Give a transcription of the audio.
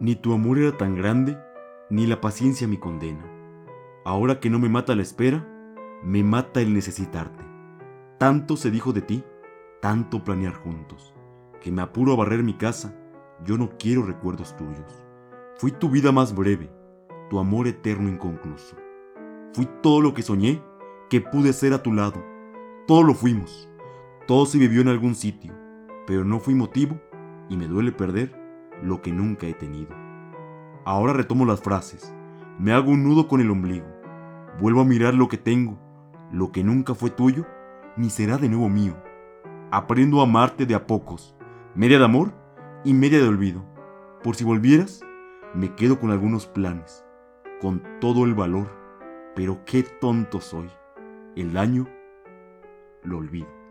Ni tu amor era tan grande, ni la paciencia mi condena. Ahora que no me mata la espera, me mata el necesitarte. Tanto se dijo de ti, tanto planear juntos, que me apuro a barrer mi casa, yo no quiero recuerdos tuyos. Fui tu vida más breve, tu amor eterno inconcluso. Fui todo lo que soñé que pude ser a tu lado. Todo lo fuimos. Todo se vivió en algún sitio, pero no fui motivo y me duele perder lo que nunca he tenido. Ahora retomo las frases, me hago un nudo con el ombligo, vuelvo a mirar lo que tengo, lo que nunca fue tuyo, ni será de nuevo mío. Aprendo a amarte de a pocos, media de amor y media de olvido. Por si volvieras, me quedo con algunos planes, con todo el valor, pero qué tonto soy. El daño lo olvido.